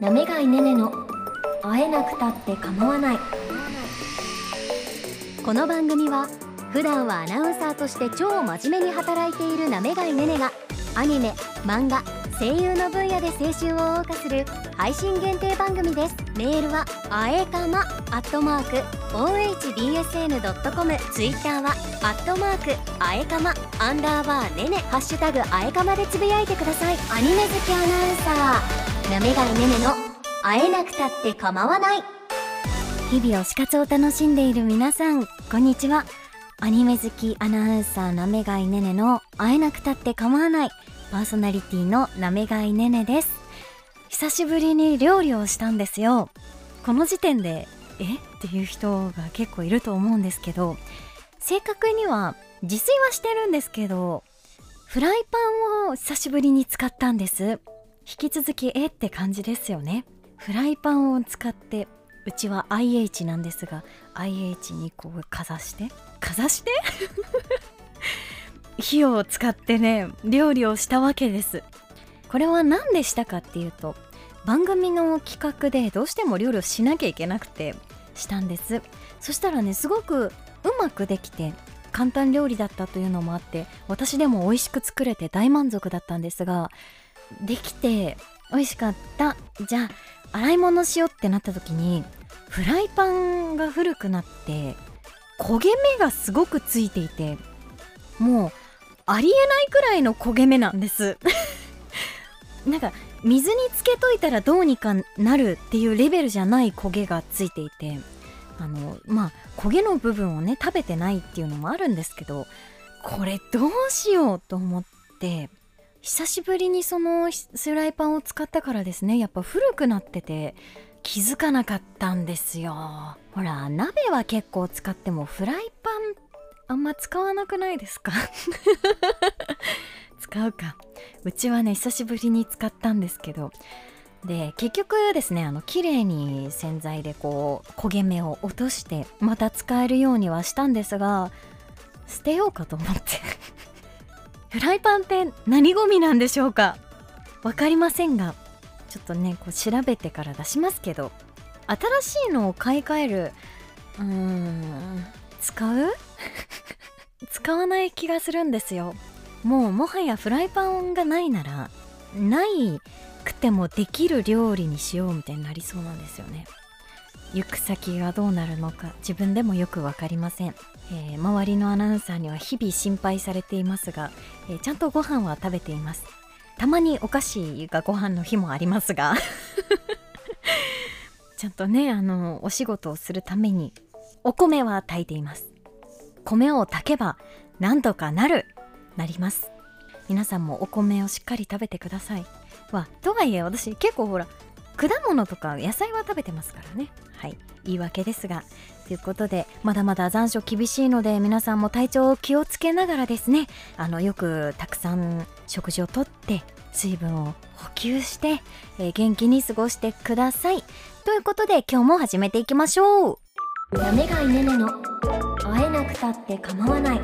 なめがいねねの会えなくたって構わない。この番組は普段はアナウンサーとして超真面目に働いているなめがいねねがアニメ漫画声優の分野で青春を謳歌する配信限定番組です。メールはあえかまアットマーク ohbsn.com ツイッターはアットマークあえかまアンダーバーねねハッシュタグあえかまでつぶやいてください。アニメ好きアナウンサー。なめがいねねの会えなくたって構わない。日々推し活を楽しんでいる皆さんこんにちは。アニメ好きアナウンサーなめがいねねの会えなくたって構わない。パーソナリティのなめがいねねです。久しぶりに料理をしたんですよ。この時点でえ？っていう人が結構いると思うんですけど正確には自炊はしてるんですけどフライパンを久しぶりに使ったんです。引き続きえって感じですよね。フライパンを使ってうちは IH なんですが IH にこうかざして。かざして？火を使ってね料理をしたわけです。これは何でしたかっていうと番組の企画でどうしても料理をしなきゃいけなくてしたんです。そしたらねすごくうまくできて簡単料理だったというのもあって私でも美味しく作れて大満足だったんですができて美味しかった。じゃあ洗い物しようってなった時にフライパンが古くなって焦げ目がすごくついていてもうありえないくらいの焦げ目なんです。なんか水につけといたらどうにかなるっていうレベルじゃない焦げがついていてあのまあ焦げの部分をね食べてないっていうのもあるんですけどこれどうしようと思って久しぶりにそのフライパンを使ったからですね。やっぱ古くなってて気づかなかったんですよ。ほら鍋は結構使ってもフライパンあんま使わなくないですか？使うか。うちはね久しぶりに使ったんですけど。で結局ですねあの綺麗に洗剤でこう焦げ目を落としてまた使えるようにはしたんですが捨てようかと思って。フライパンって何ゴミなんでしょうか？分かりませんがちょっとねこう調べてから出しますけど新しいのを買い替えるうーん使う？使わない気がするんですよ。もうもはやフライパンがないならないくてもできる料理にしようみたいになりそうなんですよね。行く先がどうなるのか自分でもよく分かりません、えー、周りのアナウンサーには日々心配されていますが、えー、ちゃんとご飯は食べています。たまにお菓子がご飯の日もありますが ちゃんとねあのお仕事をするためにお米は炊いています。米を炊けばなんとかなるなります。皆さんもお米をしっかり食べてください。わとはいえ私結構ほら果物とか野菜は食べてますからね。はい。言い訳ですが。ということでまだまだ残暑厳しいので皆さんも体調を気をつけながらですね。あのよくたくさん食事をとって水分を補給して、えー、元気に過ごしてください。ということで今日も始めていきましょう。やめがいねねの会えなくたって構わない。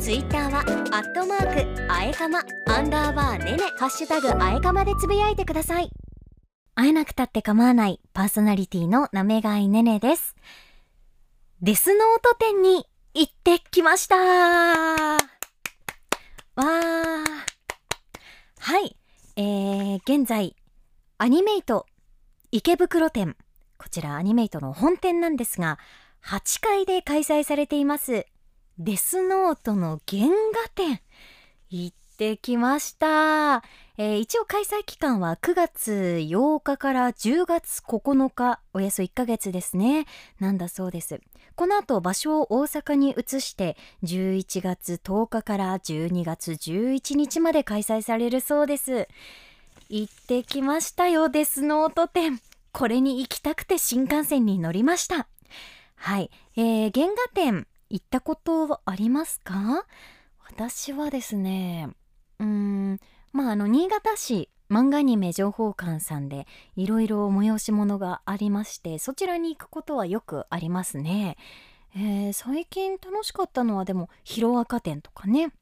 ツイッターはアットマークあえかまアンダーバーねねハッシュタグあえかまでつぶやいてください。会えなくたって構わないパーソナリティのなめがいねねです。デスノート店に行ってきました。わー。はい、えー、現在アニメイト池袋店。こちらアニメイトの本店なんですが8階で開催されていますデスノートの原画展。行っってきました、えー、一応開催期間は9月8日から10月9日およそ1ヶ月ですねなんだそうです。この後場所を大阪に移して11月10日から12月11日まで開催されるそうです。行ってきましたよデスノート展これに行きたくて新幹線に乗りました。はい、えー、原画展行ったことありますか？私はですねうん。まああの新潟市漫画アニメ情報館さんでいろいろ催し物がありましてそちらに行くことはよくありますね、えー、最近楽しかったのはでもヒロアカ展とかね。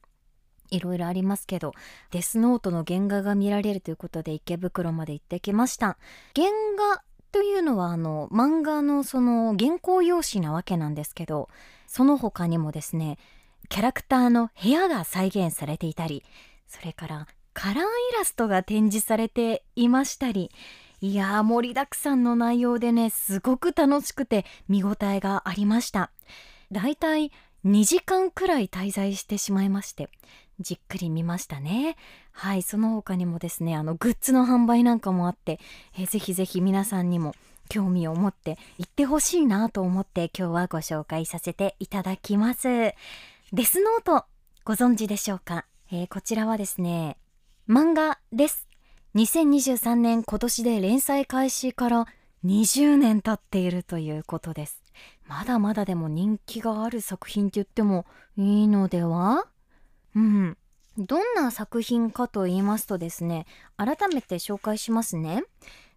いろいろありますけどデスノートの原画が見られるということで池袋まで行ってきました。原画というのはあの漫画のその原稿用紙なわけなんですけどその他にもですねキャラクターの部屋が再現されていたりそれからカラーイラストが展示されていましたりいやー盛りだくさんの内容でねすごく楽しくて見応えがありました。だいたい2時間くらい滞在してしまいましてじっくり見ましたね。はいその他にもですねあのグッズの販売なんかもあってえぜひぜひ皆さんにも興味を持って行ってほしいなと思って今日はご紹介させていただきます。デスノートご存知でしょうか、えー、こちらはですね漫画です。2023年今年で連載開始から20年経っているということです。まだまだでも人気がある作品って言ってもいいのでは？うん。どんな作品かと言いますとですね改めて紹介しますね。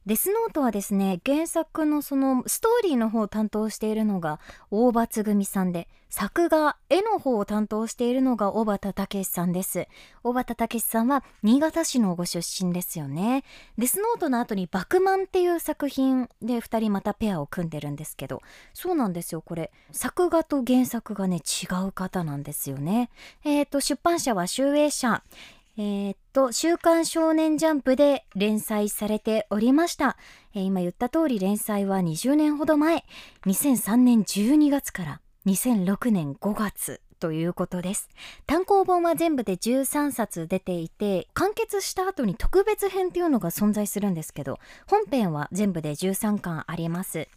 デスノートはですね原作のそのストーリーの方を担当しているのが大場つぐみさんで作画絵の方を担当しているのが小畑武さんです。小畑武さんは新潟市のご出身ですよね。デスノートの後にバクマンっていう作品で2人またペアを組んでるんですけどそうなんですよ。これ作画と原作がね違う方なんですよね。えっ、ー、と出版社は集英社。えー、っと、週刊少年ジャンプで連載されておりました。えー、今言った通り連載は20年ほど前、2003年12月から2006年5月ということです。単行本は全部で13冊出ていて、完結した後に特別編っていうのが存在するんですけど、本編は全部で13巻あります。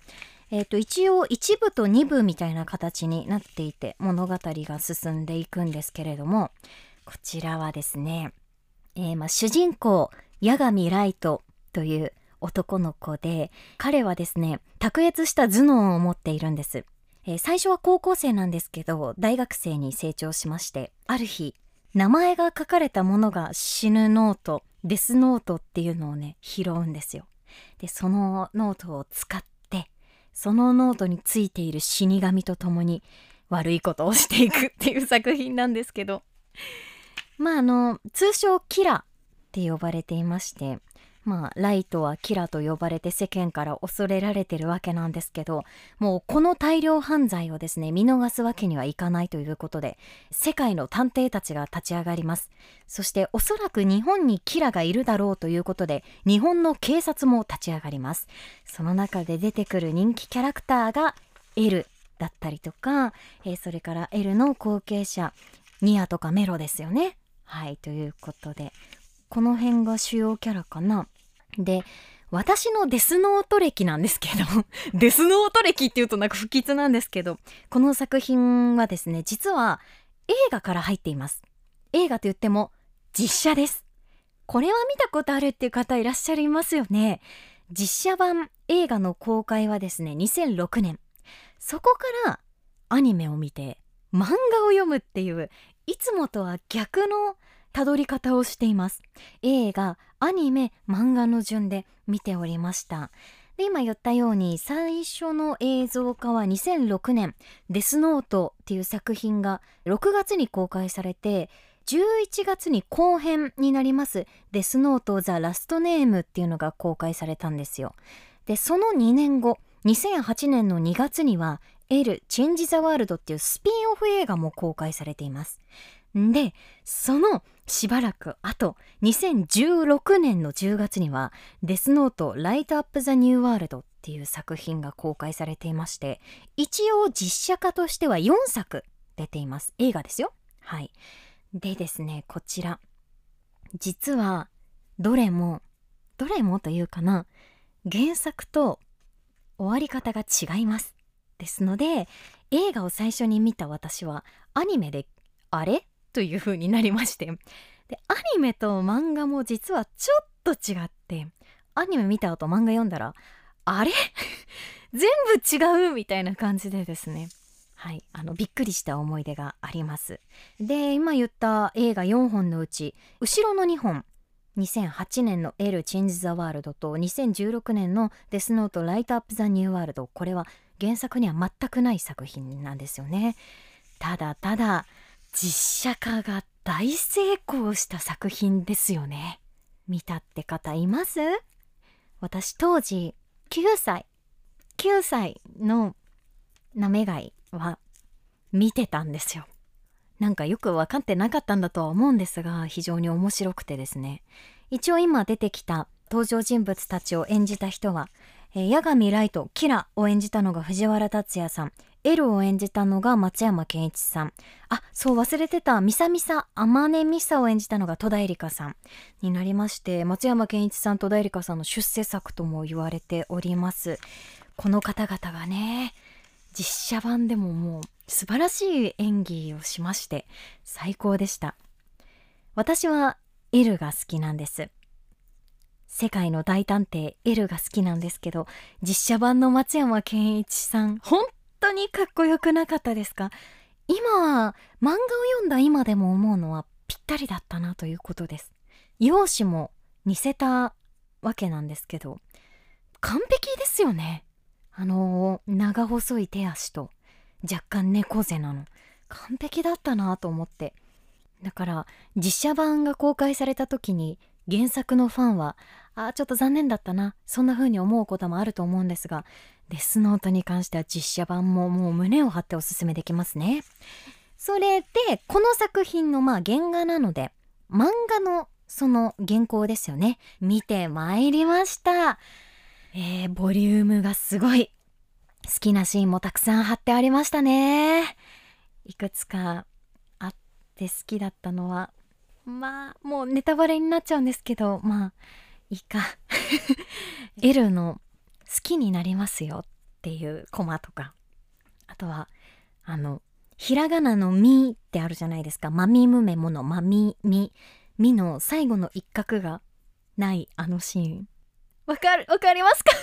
えっ、ー、と、一応1部と2部みたいな形になっていて、物語が進んでいくんですけれども、こちらはですね、えー、まあ、主人公八神ライトという男の子で彼はですね卓越した頭脳を持っているんです、えー、最初は高校生なんですけど大学生に成長しましてある日名前が書かれたものが死ぬノートデスノートっていうのをね拾うんですよ。でそのノートを使ってそのノートについている死神と共に悪いことをしていくっていう作品なんですけど。まああの通称キラって呼ばれていましてまあライトはキラと呼ばれて世間から恐れられてるわけなんですけどもうこの大量犯罪をですね見逃すわけにはいかないということで世界の探偵たちが立ち上がります。そしておそらく日本にキラがいるだろうということで日本の警察も立ち上がります。その中で出てくる人気キャラクターが L だったりとか、えー、それから L の後継者ニアとかメロですよね。はいということでこの辺が主要キャラかな。で私のデスノート歴なんですけど デスノート歴っていうとなんか不吉なんですけどこの作品はですね実は映画から入っています。映画と言っても実写です。これは見たことあるっていう方いらっしゃいますよね。実写版映画の公開はですね2006年。そこからアニメを見て漫画を読むっていういつもとは逆のたどり方をしています。映画アニメ漫画の順で見ておりました。で今言ったように最初の映像化は2006年「デスノート」っていう作品が6月に公開されて11月に後編になります「デスノート・ザ・ラストネーム」っていうのが公開されたんですよ。でその2年後2008年の2月には L チェンジ・ザ・ワールドっていうスピンオフ映画も公開されています。で、そのしばらく後、2016年の10月にはデスノート・ライト・アップ・ザ・ニュー・ワールドっていう作品が公開されていまして、一応実写化としては4作出ています。映画ですよ。はい。でですね、こちら。実は、どれも、どれもというかな、原作と終わり方が違います。ですので映画を最初に見た私はアニメであれ？という風になりまして。でアニメと漫画も実はちょっと違ってアニメ見た後漫画読んだらあれ？全部違うみたいな感じでですね。はい。あのびっくりした思い出があります。で今言った映画4本のうち後ろの2本2008年の「L Change the World」と2016年の「デスノート Light up the NEW world」これは原作には全くない作品なんですよね。ただただ実写化が大成功した作品ですよね。見たって方います？私当時9歳9歳のなめがいは見てたんですよ。なんかよく分かってなかったんだとは思うんですが非常に面白くてですね。一応今出てきた登場人物たちを演じた人は、えー、八神ライトキラを演じたのが藤原竜也さん。L を演じたのが松山ケンイチさん。あそう忘れてた。ミサミサ天音ミサを演じたのが戸田恵梨香さん。になりまして松山ケンイチさん戸田恵梨香さんの出世作とも言われております。この方々がね実写版でももう素晴らしい演技をしまして最高でした。私は L が好きなんです。世界の大探偵 L が好きなんですけど実写版の松山ケンイチさん本当にかっこよくなかったですか？今漫画を読んだ今でも思うのはぴったりだったなということです。容姿も似せたわけなんですけど完璧ですよね。あの長細い手足と若干猫背なの。完璧だったなと思って。だから実写版が公開された時に原作のファンはあちょっと残念だったな。そんな風に思うこともあると思うんですがデスノートに関しては実写版ももう胸を張っておすすめできますね。それでこの作品のまあ原画なので漫画のその原稿ですよね。見てまいりました。えー、ボリュームがすごい。好きなシーンもたくさん貼ってありましたね。いくつかあって好きだったのはまあもうネタバレになっちゃうんですけどまあいいか。L の好きになりますよっていうコマとか。あとはあのひらがなの「み」ってあるじゃないですか「まみむめもの「まみみ」「み」の最後の一画がないあのシーン。わかるわかりますか？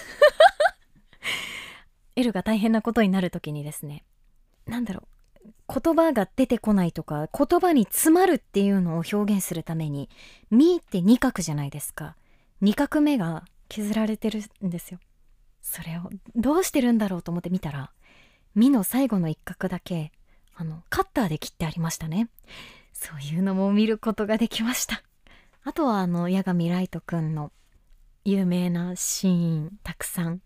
L が大変なことになる時にですね何だろう言葉が出てこないとか言葉に詰まるっていうのを表現するために「み」って二画じゃないですか。2画目が削られてるんですよ。それをどうしてるんだろうと思って見たら「み」の最後の一画だけあのカッターで切ってありましたね。そういうのも見ることができました。あとはあの八神ライトくんの有名なシーンたくさん。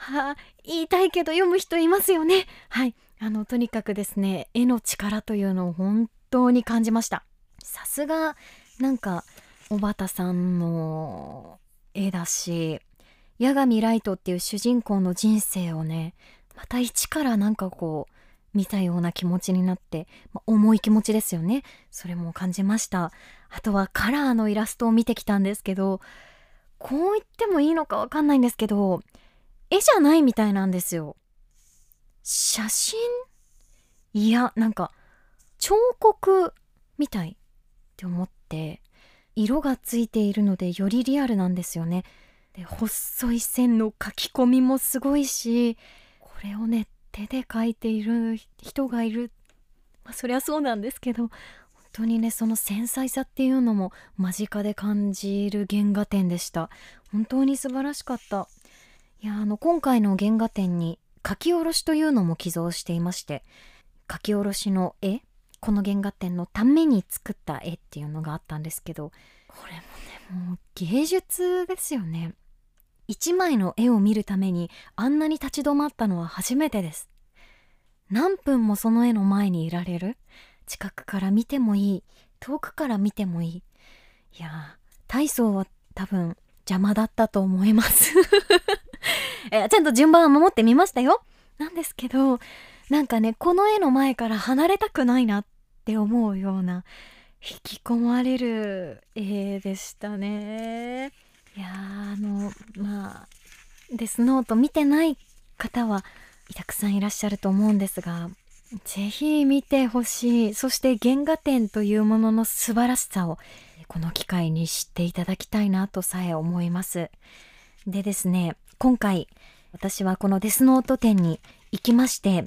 はあ言いたいけど読む人いますよね。はい。あのとにかくですね絵の力というのを本当に感じました。さすがなんか小畑さんの絵だし八神ライトっていう主人公の人生をねまた一からなんかこう見たような気持ちになって、ま重い気持ちですよね。それも感じました。あとはカラーのイラストを見てきたんですけどこう言ってもいいのかわかんないんですけど絵じゃないみたいなんですよ。写真？いやなんか彫刻みたいって思って色がついているのでよりリアルなんですよね。で細い線の書き込みもすごいしこれをね手で描いている人がいる。まあそりゃそうなんですけど本当にねその繊細さっていうのも間近で感じる原画展でした。本当に素晴らしかった。やあの今回の原画展に書き下ろしというのも寄贈していまして書き下ろしの絵この原画展のために作った絵っていうのがあったんですけどこれもねもう芸術ですよね。一枚の絵を見るためにあんなに立ち止まったのは初めてです。何分もその絵の前にいられる。近くから見てもいい。遠くから見てもいい。いやー体操は多分邪魔だったと思います。えちゃんと順番は守ってみましたよ。なんですけどなんかねこの絵の前から離れたくないなって思うような引き込まれる絵でしたね。いやあのまあデスノート見てない方はたくさんいらっしゃると思うんですがぜひ見てほしい。そして原画展というものの素晴らしさをこの機会に知っていただきたいなとさえ思います。でですね今回私はこのデスノート展に行きまして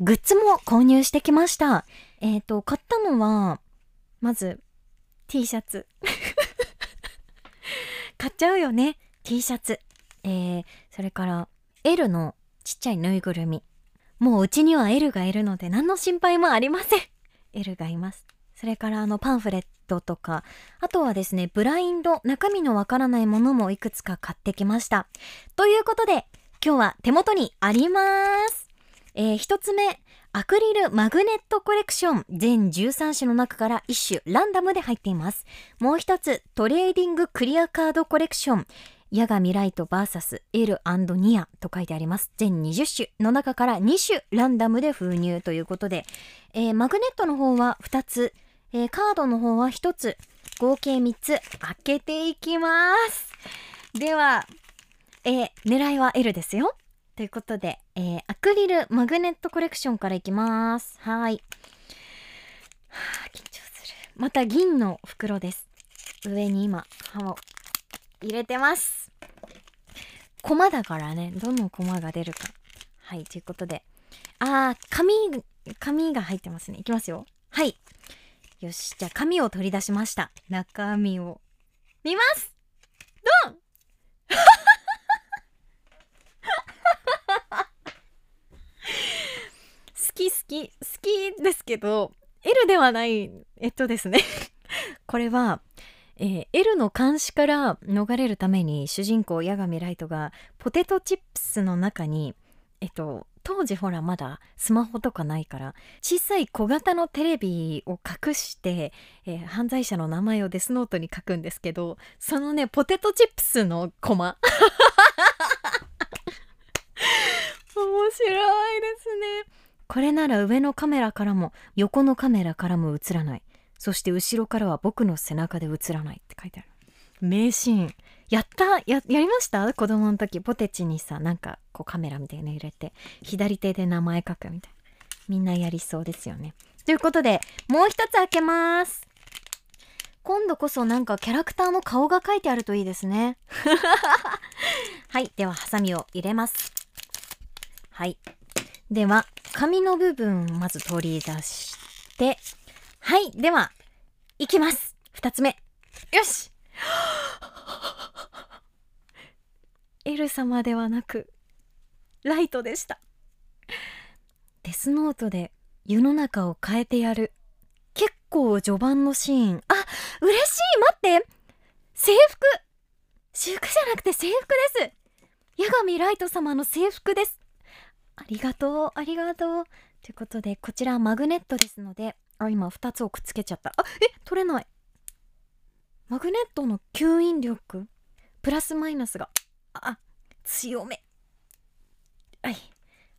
グッズも購入してきました。えっ、ー、と、買ったのは、まず、T シャツ。買っちゃうよね。T シャツ。えー、それから、L のちっちゃいぬいぐるみ。もううちには L がいるので何の心配もありません。L がいます。それからあのパンフレットとか、あとはですね、ブラインド、中身のわからないものもいくつか買ってきました。ということで、今日は手元にあります。えー、一つ目、アクリルマグネットコレクション全13種の中から1種ランダムで入っています。もう一つ、トレーディングクリアカードコレクションヤガミライト VS L& ニアと書いてあります。全20種の中から2種ランダムで封入ということで、えーマグネットの方は2つ、えーカードの方は1つ、合計3つ開けていきます。では、えー狙いは L ですよ。ということで、えーアクリルマグネットコレクションからいきます。はい。はあ、緊張する。また銀の袋です。上に今、刃を入れてます。コマだからね、どのコマが出るか。はい、ということで。あー、紙、紙が入ってますね。いきますよ。はい。よし、じゃあ紙を取り出しました。中身を。見ます。ドン。好き好き好きですけど L ではないえっとですね。これは、えー L の監視から逃れるために主人公八神ライトがポテトチップスの中にえっと当時ほらまだスマホとかないから小さい小型のテレビを隠して、えー犯罪者の名前をデスノートに書くんですけどそのねポテトチップスのコマ。面白いですね。これなら上のカメラからも横のカメラからも映らない。そして後ろからは僕の背中で映らないって書いてある。名シーン。やったややりました？子供の時ポテチにさなんかこうカメラみたいなの入れて左手で名前書くみたいな。みんなやりそうですよね。ということでもう一つ開けます。今度こそなんかキャラクターの顔が書いてあるといいですね。はいではハサミを入れます。はい。では紙の部分をまず取り出してはいではいきます。二つ目。よし。L 様ではなくライトでした。デスノートで世の中を変えてやる。結構序盤のシーン。あ嬉しい。待って。制服。私服じゃなくて制服です。八神ライト様の制服です。ありがとう。ありがとう。ということでこちらマグネットですのであ今2つをくっつけちゃった。あえ取れない。マグネットの吸引力？プラスマイナスが。あ強め。はい。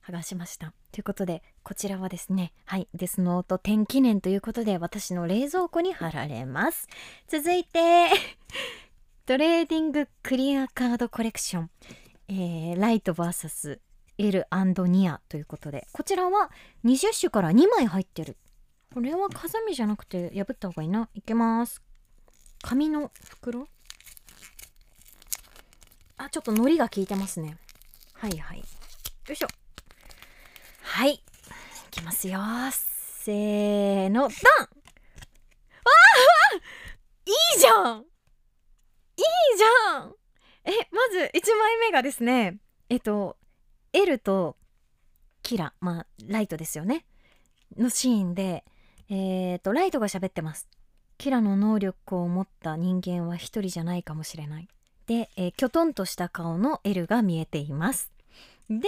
剥がしました。ということでこちらはですねはいデスノート10記念ということで私の冷蔵庫に貼られます。続いて トレーディングクリアカードコレクション、えーライト VS L& ニアということでこちらは20種から2枚入ってる。これはハサミじゃなくて破った方がいいな。いけます。紙の袋？あちょっと海苔が効いてますね。はいはい。よいしょ。はいいきますよせーのドン！あーいいじゃん！いいじゃん！えまず1枚目がですねえっと L とキラまあライトですよね。のシーンでえっとライトが喋ってます。キラの能力を持った人間は一人じゃないかもしれないで、えー、きょとんとした顔の L が見えています。で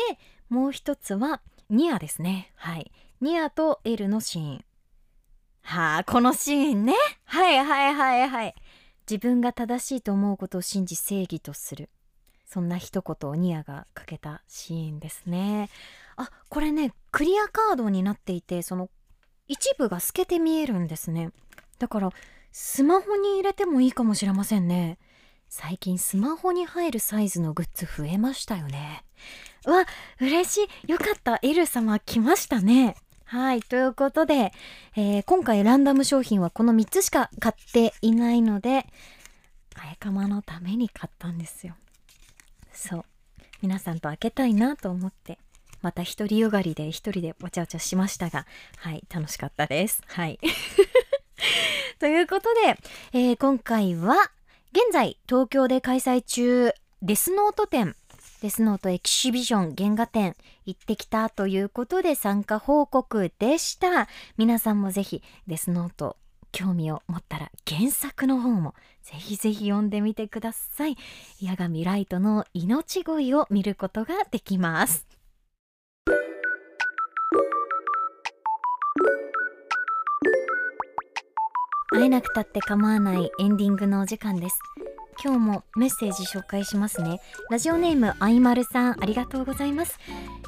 もう一つはニアですね。はい。ニアと L のシーン。はあこのシーンね。はいはいはいはい。自分が正しいと思うことを信じ正義とする。そんな一言をニアがかけたシーンですね。あこれねクリアカードになっていてその一部が透けて見えるんですね。だからスマホに入れてもいいかもしれませんね。最近スマホに入るサイズのグッズ増えましたよね。わ嬉しい。よかった。L 様来ましたね。はい。ということで、えー今回ランダム商品はこの3つしか買っていないのであやかまのために買ったんですよ。そう。皆さんと開けたいなと思ってまた一人よがりで一人でわちゃわちゃしましたがはい。楽しかったです。はい。ということで、えー今回は現在東京で開催中デスノート展デスノートエキシビジョン原画展行ってきたということで参加報告でした。皆さんもぜひデスノート興味を持ったら原作の方もぜひぜひ読んでみてください。八神ライトの命乞いを見ることができます。会えなくたって構わないエンディングのお時間です。今日もメッセージ紹介しますね。ラジオネームあいまるさんありがとうございます。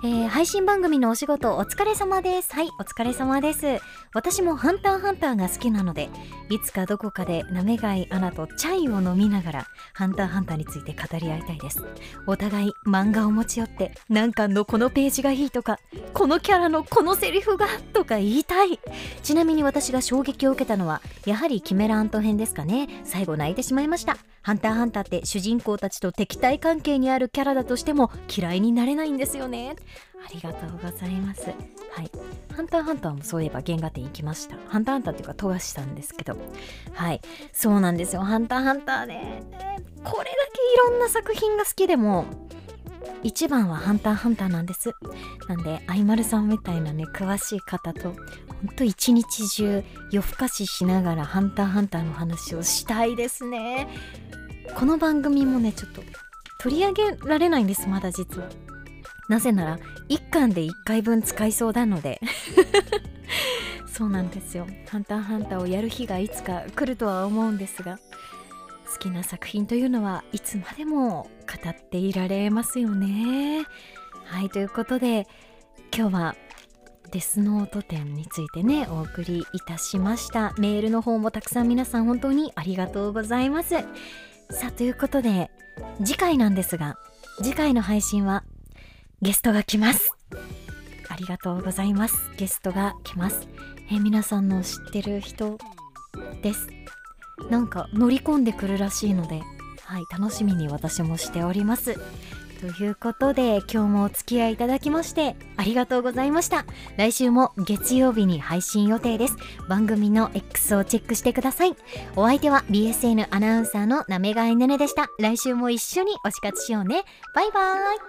えー、配信番組のお仕事お疲れ様です。はいお疲れ様です。私もハンターハンターが好きなのでいつかどこかでなめがいアナとチャイを飲みながらハンターハンターについて語り合いたいです。お互い漫画を持ち寄って何巻のこのページがいいとかこのキャラのこのセリフがとか言いたい。ちなみに私が衝撃を受けたのはやはりキメラアント編ですかね。最後泣いてしまいました。ハンターハンターって主人公たちと敵対関係にあるキャラだとしても嫌いになれないんですよねありがとうございます。はい。ハンターハンターもそういえば原画展行きました。ハンターハンターっていうか、富樫したんですけど。はい。そうなんですよ。ハンターハンターね。これだけいろんな作品が好きでも、一番はハンターハンターなんです。なんで、アイマルさんみたいなね、詳しい方と、ほんと一日中夜更かししながらハンターハンターの話をしたいですね。この番組もね、ちょっと取り上げられないんです、まだ実は。なぜなら1巻で1回分使いそうなので。そうなんですよ「ハンターハンター」をやる日がいつか来るとは思うんですが。好きな作品というのはいつまでも語っていられますよね。はいということで今日はデスノート展についてねお送りいたしました。メールの方もたくさん皆さん本当にありがとうございます。さあということで次回なんですが次回の配信はゲストが来ます。ありがとうございます。ゲストが来ます。え、皆さんの知ってる人です。なんか乗り込んでくるらしいのではい楽しみに私もしております。ということで今日もお付き合いいただきましてありがとうございました。来週も月曜日に配信予定です。番組の X をチェックしてください。お相手は BSN アナウンサーのなめがいねねでした。来週も一緒に推し活しようね。バイバーイ。